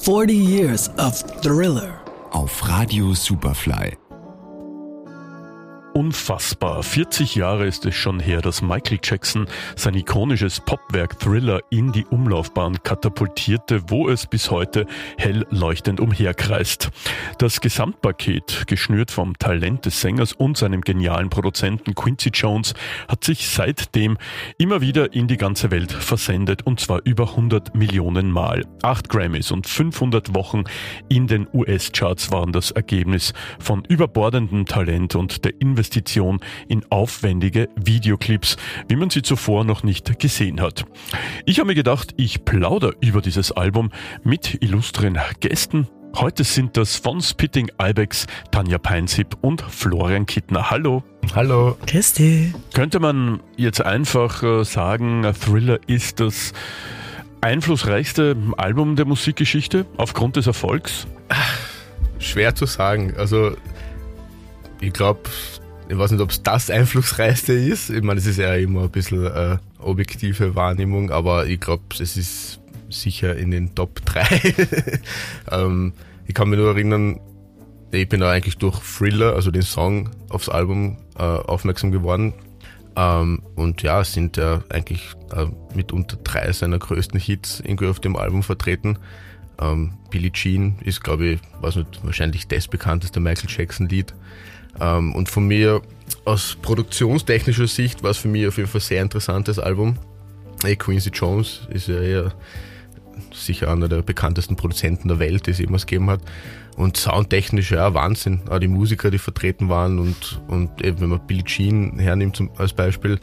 40 years of Thriller. Auf Radio Superfly. Unfassbar. 40 Jahre ist es schon her, dass Michael Jackson sein ikonisches Popwerk Thriller in die Umlaufbahn katapultierte, wo es bis heute hell leuchtend umherkreist. Das Gesamtpaket, geschnürt vom Talent des Sängers und seinem genialen Produzenten Quincy Jones, hat sich seitdem immer wieder in die ganze Welt versendet und zwar über 100 Millionen Mal. Acht Grammys und 500 Wochen in den US-Charts waren das Ergebnis von überbordendem Talent und der Investition Investition in aufwendige Videoclips, wie man sie zuvor noch nicht gesehen hat. Ich habe mir gedacht, ich plauder über dieses Album mit illustren Gästen. Heute sind das von Spitting Ibex, Tanja Peinsip und Florian Kittner. Hallo. Hallo. Christi. Könnte man jetzt einfach äh, sagen, Thriller ist das einflussreichste Album der Musikgeschichte aufgrund des Erfolgs? Schwer zu sagen. Also ich glaube, ich weiß nicht, ob es das einflussreichste ist. Ich meine, es ist ja immer ein bisschen äh, objektive Wahrnehmung, aber ich glaube, es ist sicher in den Top 3. ähm, ich kann mich nur erinnern, ich bin da eigentlich durch Thriller, also den Song aufs Album, äh, aufmerksam geworden. Ähm, und ja, sind ja eigentlich äh, mitunter drei seiner größten Hits irgendwie auf dem Album vertreten. Ähm, Billie Jean ist, glaube ich, weiß nicht, wahrscheinlich das bekannteste Michael Jackson-Lied. Ähm, und von mir aus produktionstechnischer Sicht war es für mich auf jeden Fall ein sehr interessantes Album. Hey, Quincy Jones ist ja eher sicher einer der bekanntesten Produzenten der Welt, die es jemals gegeben hat. Und soundtechnisch, ja, Wahnsinn. Auch die Musiker, die vertreten waren und, und eben, wenn man Billie Jean hernimmt zum, als Beispiel,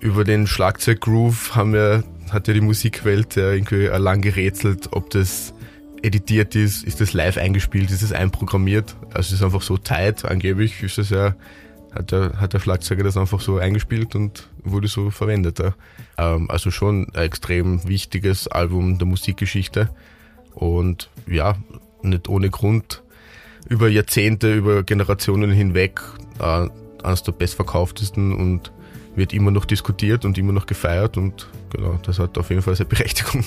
über den Schlagzeuggroove haben wir, hat ja die Musikwelt ja irgendwie lang gerätselt, ob das editiert ist, ist das live eingespielt, ist es einprogrammiert. Also es ist einfach so tight, angeblich ist es ja, hat der, hat der Schlagzeuger das einfach so eingespielt und wurde so verwendet. Ja. Ähm, also schon ein extrem wichtiges Album der Musikgeschichte und ja, nicht ohne Grund über Jahrzehnte, über Generationen hinweg äh, eines der bestverkauftesten und wird immer noch diskutiert und immer noch gefeiert und genau, das hat auf jeden Fall seine Berechtigung.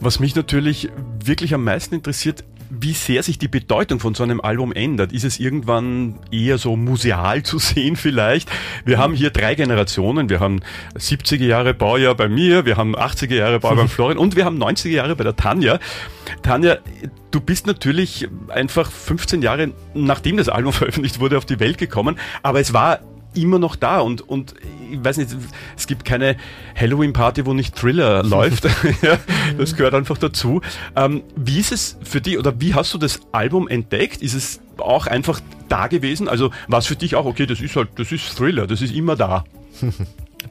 Was mich natürlich wirklich am meisten interessiert, wie sehr sich die Bedeutung von so einem Album ändert. Ist es irgendwann eher so museal zu sehen vielleicht? Wir haben hier drei Generationen. Wir haben 70er Jahre Baujahr bei mir, wir haben 80er Jahre Baujahr beim Florian und wir haben 90er Jahre bei der Tanja. Tanja, du bist natürlich einfach 15 Jahre nachdem das Album veröffentlicht wurde auf die Welt gekommen, aber es war immer noch da und, und ich weiß nicht, es gibt keine Halloween-Party, wo nicht Thriller läuft. ja, das gehört einfach dazu. Ähm, wie ist es für dich oder wie hast du das Album entdeckt? Ist es auch einfach da gewesen? Also war es für dich auch, okay, das ist halt, das ist Thriller, das ist immer da.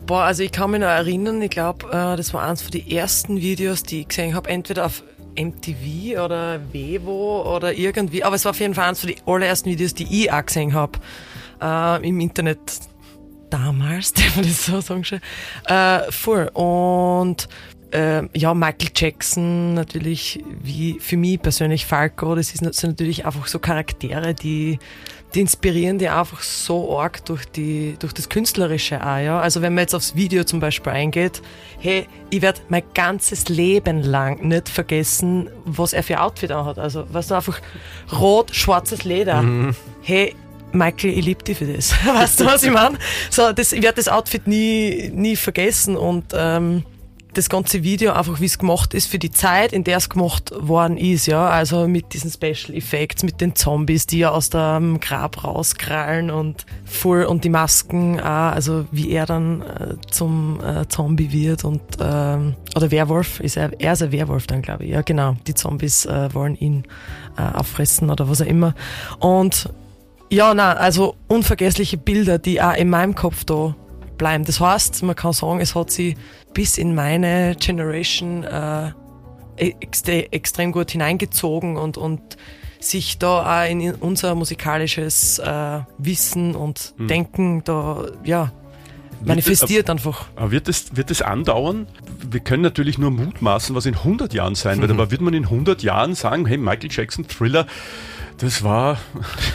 Boah, also ich kann mich noch erinnern, ich glaube, äh, das war eines von den ersten Videos, die ich gesehen habe, entweder auf MTV oder Vevo oder irgendwie, aber es war auf jeden Fall eines von den allerersten Videos, die ich auch gesehen habe äh, im Internet damals, darf man das so sagen schon, äh, vor. Und äh, ja, Michael Jackson natürlich, wie für mich persönlich Falco, das ist natürlich einfach so Charaktere, die, die inspirieren die einfach so arg durch, die, durch das Künstlerische auch, ja. Also wenn man jetzt aufs Video zum Beispiel eingeht, hey, ich werde mein ganzes Leben lang nicht vergessen, was er für Outfit anhat. Also, weißt du, einfach rot, schwarzes Leder. Mhm. Hey, Michael, ich liebe dich für das. weißt du, was ich meine? So, das, ich werde das Outfit nie, nie vergessen und ähm, das ganze Video einfach, wie es gemacht ist für die Zeit, in der es gemacht worden ist, ja. Also mit diesen Special Effects, mit den Zombies, die ja aus dem Grab rauskrallen und voll und die Masken, auch, also wie er dann äh, zum äh, Zombie wird und ähm, oder Werwolf ist er, er ist ein Werwolf dann, glaube ich. Ja, genau. Die Zombies äh, wollen ihn äh, auffressen oder was auch immer. Und ja, na, also unvergessliche Bilder, die auch in meinem Kopf da bleiben. Das heißt, man kann sagen, es hat sie bis in meine Generation äh, extre extrem gut hineingezogen und, und sich da auch in unser musikalisches äh, Wissen und hm. Denken da, ja, manifestiert das, einfach. Aber wird es wird das andauern? Wir können natürlich nur mutmaßen, was in 100 Jahren sein wird, aber wird man in 100 Jahren sagen, hey, Michael Jackson, Thriller, das war.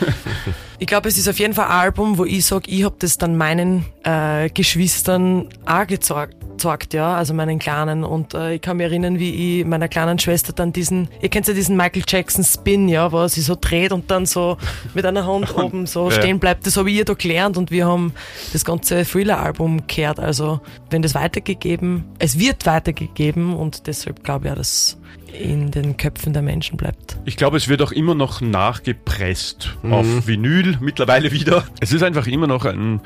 ich glaube, es ist auf jeden Fall ein Album, wo ich sage, ich habe das dann meinen äh, Geschwistern auch gezeigt, gezeigt, ja, also meinen Kleinen. Und äh, ich kann mich erinnern, wie ich meiner kleinen Schwester dann diesen, ihr kennt ja diesen Michael Jackson Spin, ja, wo er sich so dreht und dann so mit einer Hand oben so Ja. stehen bleibt. Das habe ich ihr da gelernt und wir haben das ganze Thriller-Album gehört. Also wenn das weitergegeben, es wird weitergegeben und deshalb glaube ich auch, dass in den Köpfen der Menschen bleibt. Ich glaube, es wird auch immer noch nachgepresst auf Vinyl mittlerweile wieder. Es ist einfach immer noch ein,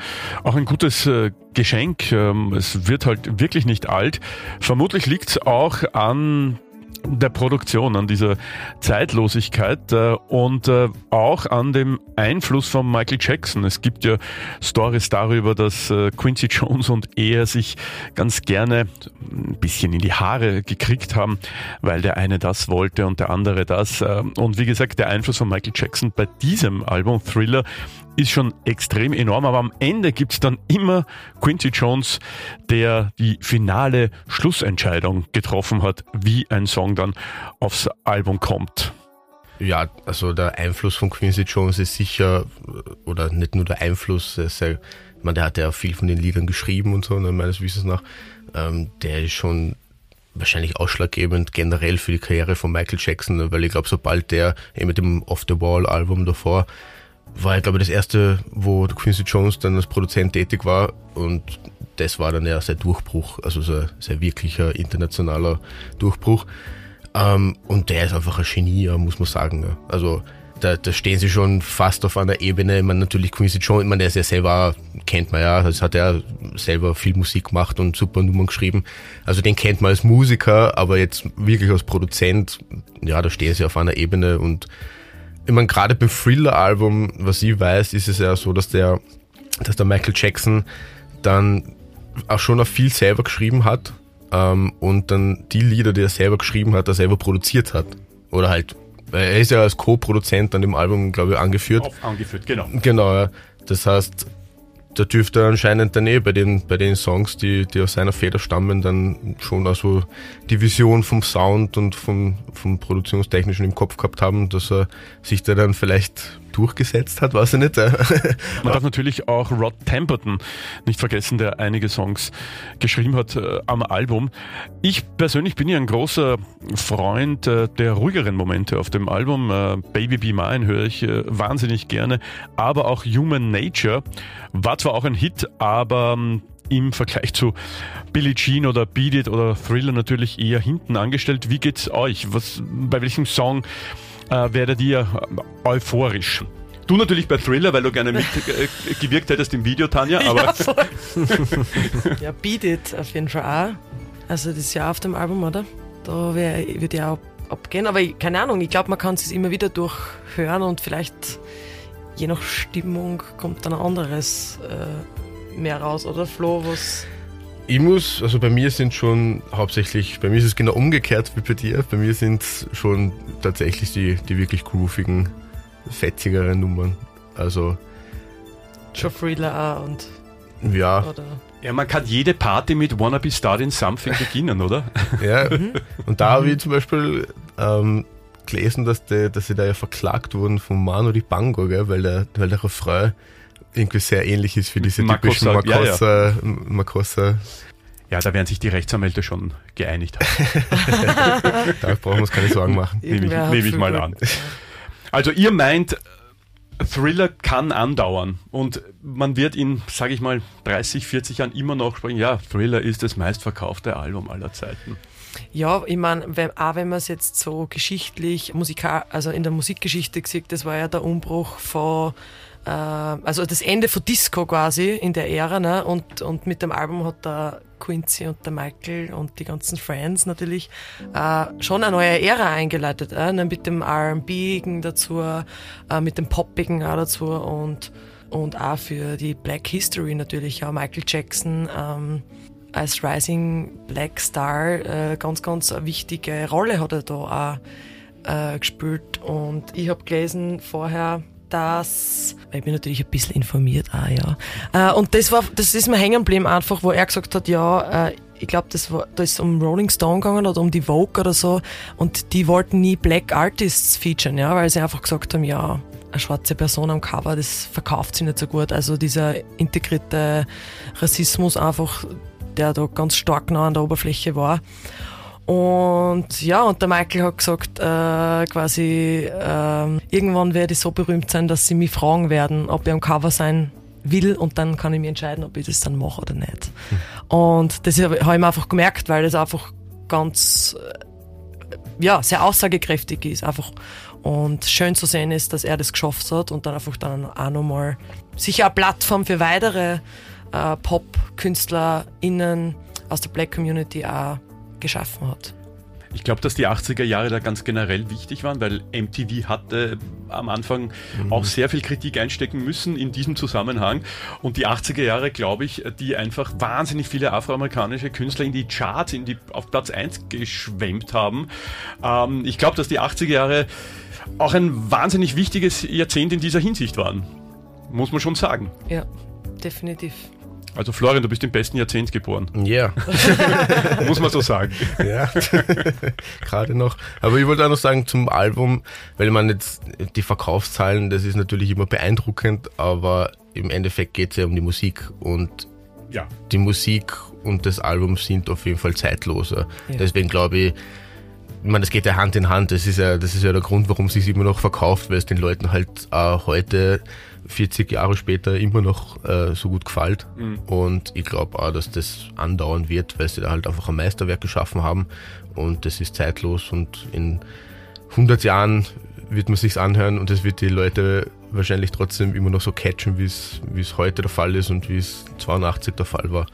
auch ein gutes äh, Geschenk. Ähm, es wird halt wirklich nicht alt. Vermutlich liegt es auch an der Produktion, an dieser Zeitlosigkeit äh, und äh, auch an dem Einfluss von Michael Jackson. Es gibt ja Stories darüber, dass äh, Quincy Jones und er sich ganz gerne ein bisschen in die Haare gekriegt haben, weil der eine das wollte und der andere das. Äh, Und wie gesagt, der Einfluss von Michael Jackson bei diesem Album Thriller ist schon extrem enorm, aber am Ende gibt's dann immer Quincy Jones, der die finale Schlussentscheidung getroffen hat, wie ein Song dann aufs Album kommt. Ja, also der Einfluss von Quincy Jones ist sicher, oder nicht nur der Einfluss, ja, ich meine, der hat ja viel von den Liedern geschrieben und so, ne, meines Wissens nach. Ähm, der ist schon wahrscheinlich ausschlaggebend generell für die Karriere von Michael Jackson, ne, weil ich glaube, sobald der eben mit dem Off the Wall Album davor war, ich glaube, das erste, wo Quincy Jones dann als Produzent tätig war und das war dann ja sein Durchbruch, also sein, sein wirklicher internationaler Durchbruch. Ähm, und der ist einfach ein Genie, ja, muss man sagen. Ja. Also da, da stehen sie schon fast auf einer Ebene. Ich meine, natürlich Quincy Jones, ich meine, der ist ja selber, kennt man ja, das hat er selber viel Musik gemacht und super Nummern geschrieben. Also den kennt man als Musiker, aber jetzt wirklich als Produzent, ja, da stehen sie auf einer Ebene und ich meine, gerade beim Thriller-Album, was ich weiß, ist es ja so, dass der, dass der Michael Jackson dann auch schon auch viel selber geschrieben hat ähm, und dann die Lieder, die er selber geschrieben hat, er selber produziert hat. Oder halt, er ist ja als Co-Produzent an dem Album, glaube ich, angeführt. Auf angeführt, genau. Genau, ja. Das heißt, da dürfte er anscheinend dann eh bei den, bei den Songs, die, die aus seiner Feder stammen, dann schon also die Vision vom Sound und vom, vom Produktionstechnischen im Kopf gehabt haben, dass er sich da dann vielleicht durchgesetzt hat, weiß ich nicht. Man darf natürlich auch Rod Temperton nicht vergessen, der einige Songs geschrieben hat äh, am Album. Ich persönlich bin ja ein großer Freund äh, der ruhigeren Momente auf dem Album. Äh, Baby Be Mine höre ich äh, wahnsinnig gerne, aber auch Human Nature war zwar auch ein Hit, aber ähm, im Vergleich zu Billie Jean oder Beat It oder Thriller natürlich eher hinten angestellt. Wie geht's euch? Was, bei welchem Song äh, werdet ihr äh, euphorisch? Du natürlich bei Thriller, weil du gerne mitgewirkt hättest im Video, Tanja, aber ja, ja, Beat It auf jeden Fall auch. Also das ist ja auf dem Album, oder? Da würde ja auch abgehen. Aber ich, keine Ahnung, ich glaube, man kann es immer wieder durchhören und vielleicht je nach Stimmung kommt dann ein anderes äh, mehr raus, oder Flo, was... Ich muss, also bei mir sind schon hauptsächlich, bei mir ist es genau umgekehrt wie bei dir. Bei mir sind schon tatsächlich die, die wirklich groovigen, fetzigeren Nummern. Also, Thriller auch und... ja, Oder, ja, man kann jede Party mit Wanna Be Starting Something beginnen, oder? ja. Und da habe ich zum Beispiel ähm, gelesen, dass, die, dass sie da ja verklagt wurden von Manu Dibango, gell, weil der, weil der Refrain irgendwie sehr ähnlich ist für diese typischen Makossa, ja, ja. Makossa. Ja, da werden sich die Rechtsanwälte schon geeinigt haben. Da brauchen wir uns keine Sorgen machen. Nehme ich, nehme ich mal an. Also ihr meint, Thriller kann andauern und man wird in, sage ich mal, 30, 40 Jahren immer noch sprechen, ja, Thriller ist das meistverkaufte Album aller Zeiten. Ja, ich meine, wenn, auch wenn man es jetzt so geschichtlich, musikal, also in der Musikgeschichte sieht, das war ja der Umbruch von, äh, also das Ende von Disco quasi in der Ära, ne? Und, und mit dem Album hat der Quincy und der Michael und die ganzen Friends natürlich äh, schon eine neue Ära eingeleitet, äh? ne? mit dem R&B dazu, äh, mit dem Poppigen auch dazu und und auch für die Black History natürlich, ja, Michael Jackson, ähm, als Rising Black Star äh, ganz, ganz eine wichtige Rolle hat er da auch äh, gespielt. Und ich habe gelesen vorher, dass, ich bin natürlich ein bisschen informiert auch, ja. Äh, und das war, das ist mir hängen geblieben einfach, wo er gesagt hat, ja, äh, ich glaube, das war, da ist um Rolling Stone gegangen oder um die Vogue oder so. Und die wollten nie Black Artists featuren, ja, weil sie einfach gesagt haben, ja, eine schwarze Person am Cover, das verkauft sich nicht so gut. Also dieser integrierte Rassismus einfach, der da ganz stark nah an der Oberfläche war. Und ja, und der Michael hat gesagt, äh, quasi, äh, irgendwann werde ich so berühmt sein, dass sie mich fragen werden, ob ich am Cover sein will und dann kann ich mir entscheiden, ob ich das dann mache oder nicht. Und das habe ich mir einfach gemerkt, weil das einfach ganz, äh, ja, sehr aussagekräftig ist einfach. Und schön zu sehen ist, dass er das geschafft hat und dann einfach dann auch nochmal sicher eine Plattform für weitere äh, Pop-KünstlerInnen aus der Black Community auch geschaffen hat. Ich glaube, dass die 80er Jahre da ganz generell wichtig waren, weil MTV hatte am Anfang mhm. auch sehr viel Kritik einstecken müssen in diesem Zusammenhang. Und die 80er Jahre, glaube ich, die einfach wahnsinnig viele afroamerikanische Künstler in die Charts, in die, auf Platz 1 geschwemmt haben. Ähm, ich glaube, dass die 80er Jahre auch ein wahnsinnig wichtiges Jahrzehnt in dieser Hinsicht waren. Muss man schon sagen. Ja, definitiv. Also Florian, du bist im besten Jahrzehnt geboren. Ja. Muss man so sagen. Ja, gerade noch. Aber ich wollte auch noch sagen zum Album, weil man jetzt die Verkaufszahlen, das ist natürlich immer beeindruckend, aber im Endeffekt geht es ja um die Musik und ja. die Musik und das Album sind auf jeden Fall zeitloser. Ja. Deswegen glaube ich, ich meine, das geht ja Hand in Hand. Das ist ja, das ist ja der Grund, warum es sich immer noch verkauft, weil es den Leuten halt äh, heute 40 Jahre später immer noch äh, so gut gefällt. Mhm. Und ich glaube auch, dass das andauern wird, weil sie da halt einfach ein Meisterwerk geschaffen haben. Und das ist zeitlos und in 100 Jahren wird man sich's anhören und es wird die Leute wahrscheinlich trotzdem immer noch so catchen, wie es heute der Fall ist und wie es 82 der Fall war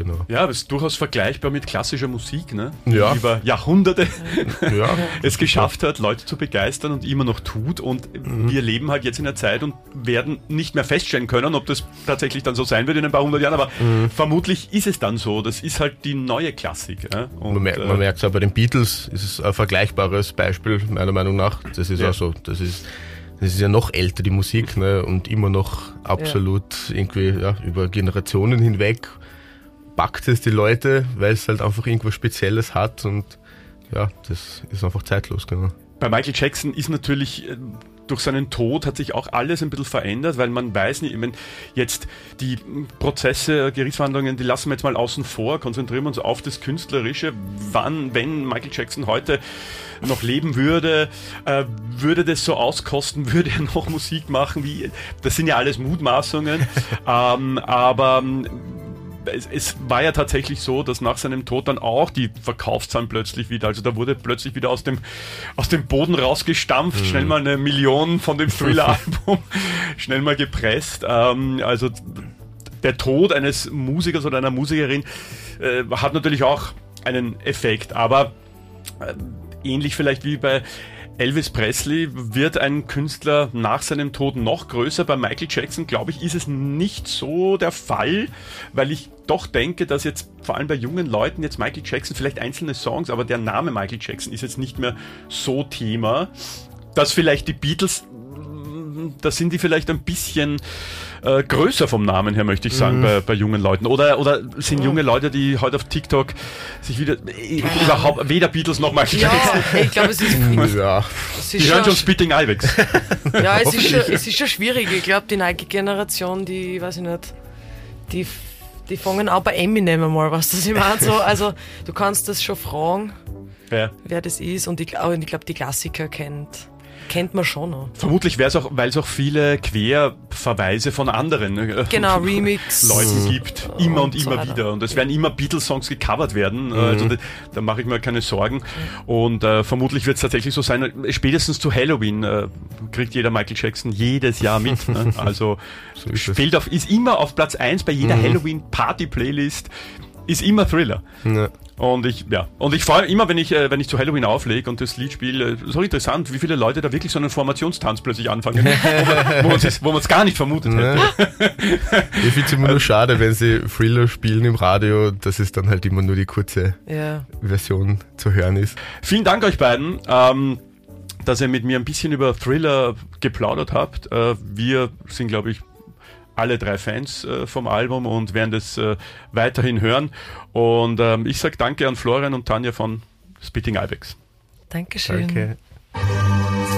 genau. Ja, das ist durchaus vergleichbar mit klassischer Musik, ne? Ja. Die über Jahrhunderte ja. es geschafft hat, Leute zu begeistern und immer noch tut. Und mhm. wir leben halt jetzt in einer Zeit und werden nicht mehr feststellen können, ob das tatsächlich dann so sein wird in ein paar hundert Jahren, aber mhm. vermutlich ist es dann so. Das ist halt die neue Klassik. Ja? Und, man, merkt, man merkt es auch bei den Beatles, ist es ein vergleichbares Beispiel, meiner Meinung nach. Das ist ja. auch so. Das ist das ist ja noch älter, die Musik, ne? und immer noch absolut ja. irgendwie ja, über Generationen hinweg packt es die Leute, weil es halt einfach irgendwas Spezielles hat und ja, das ist einfach zeitlos, genau. Bei Michael Jackson ist natürlich äh, durch seinen Tod hat sich auch alles ein bisschen verändert, weil man weiß nicht, ich meine, jetzt die Prozesse, Gerichtsverhandlungen, die lassen wir jetzt mal außen vor, konzentrieren wir uns auf das Künstlerische. Wann, wenn Michael Jackson heute noch leben würde, äh, würde das so auskosten, würde er noch Musik machen, wie, das sind ja alles Mutmaßungen, ähm, aber es, es, war ja tatsächlich so, dass nach seinem Tod dann auch die Verkaufszahlen plötzlich wieder, also da wurde plötzlich wieder aus dem, aus dem Boden rausgestampft, mhm. schnell mal eine Million von dem Thriller-Album, schnell mal gepresst. Ähm, also der Tod eines Musikers oder einer Musikerin äh, hat natürlich auch einen Effekt, aber äh, ähnlich vielleicht wie bei Elvis Presley wird ein Künstler nach seinem Tod noch größer. Bei Michael Jackson, glaube ich, ist es nicht so der Fall, weil ich doch denke, dass jetzt vor allem bei jungen Leuten jetzt Michael Jackson, vielleicht einzelne Songs, aber der Name Michael Jackson ist jetzt nicht mehr so Thema, dass vielleicht die Beatles da sind die vielleicht ein bisschen äh, größer vom Namen her, möchte ich sagen, mhm. bei, bei jungen Leuten. Oder, oder sind junge Leute, die heute auf TikTok sich wieder äh, überhaupt weder Beatles noch Michael ja, ich glaube, es ist, ja. es ist die hören schon Spitting Ibex. Ja, es ist, schon, es ist schon schwierig. Ich glaube, die neue Generation, die, weiß ich nicht, die, die fangen auch bei Eminem einmal, was das ich meine. So, also, du kannst das schon fragen, ja. wer das ist. Und ich, ich glaube, die Klassiker kennt kennt man schon noch. Vermutlich wäre es auch, weil es auch viele Querverweise von anderen äh, genau, Remix. Leuten gibt, immer und, und immer so wieder. Und es werden immer Beatles-Songs gecovert werden. Mhm. Also da, da mache ich mir keine Sorgen. Und äh, vermutlich wird es tatsächlich so sein, spätestens zu Halloween äh, kriegt jeder Michael Jackson jedes Jahr mit. Ne? Also so ist, fehlt auf, ist immer auf Platz 1 bei jeder mhm. Halloween-Party-Playlist ist immer Thriller. Ja. Und ich, ja, und ich freue immer, wenn ich, äh, wenn ich zu Halloween auflege und das Lied spiele, so interessant, wie viele Leute da wirklich so einen Formationstanz plötzlich anfangen, wo man es gar nicht vermutet hätte. ich finde es immer nur schade, wenn sie Thriller spielen im Radio, dass es dann halt immer nur die kurze ja. Version zu hören ist. Vielen Dank euch beiden. Ähm, dass ihr mit mir ein bisschen über Thriller geplaudert habt. Äh, wir sind, glaube ich, alle drei Fans äh, vom Album und werden das äh, weiterhin hören. Und ähm, ich sage danke an Florian und Tanja von Spitting Ibex. Dankeschön. Danke.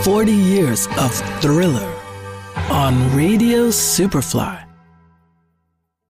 40 years of Thriller on Radio Superfly.